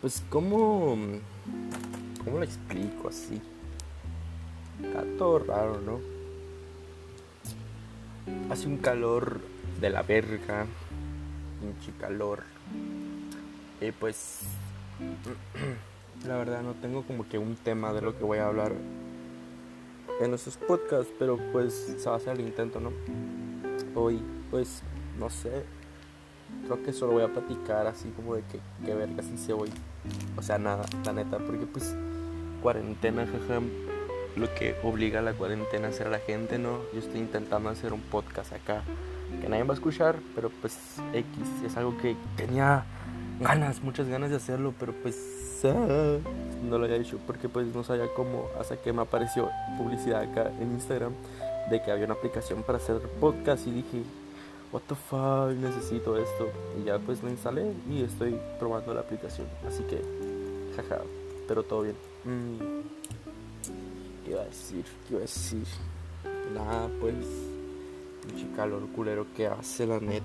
Pues, ¿cómo. ¿Cómo lo explico así? Está todo raro, ¿no? Hace un calor de la verga. Pinche calor. Y pues. La verdad, no tengo como que un tema de lo que voy a hablar en nuestros podcasts, pero pues se va a hacer el intento, ¿no? Hoy, pues, no sé, creo que solo voy a platicar así como de que, que verga si se voy. O sea, nada, la neta, porque pues cuarentena, jaja, lo que obliga a la cuarentena a hacer a la gente, ¿no? Yo estoy intentando hacer un podcast acá que nadie va a escuchar, pero pues X es algo que tenía ganas, muchas ganas de hacerlo, pero pues ah, no lo había hecho porque pues no sabía cómo hasta que me apareció publicidad acá en Instagram de que había una aplicación para hacer podcast y dije, what the fuck, necesito esto. Y ya pues lo instalé y estoy probando la aplicación. Así que, jaja, pero todo bien. Mm. ¿Qué iba a decir? ¿Qué iba a decir? Nada, pues, un calor culero que hace la net.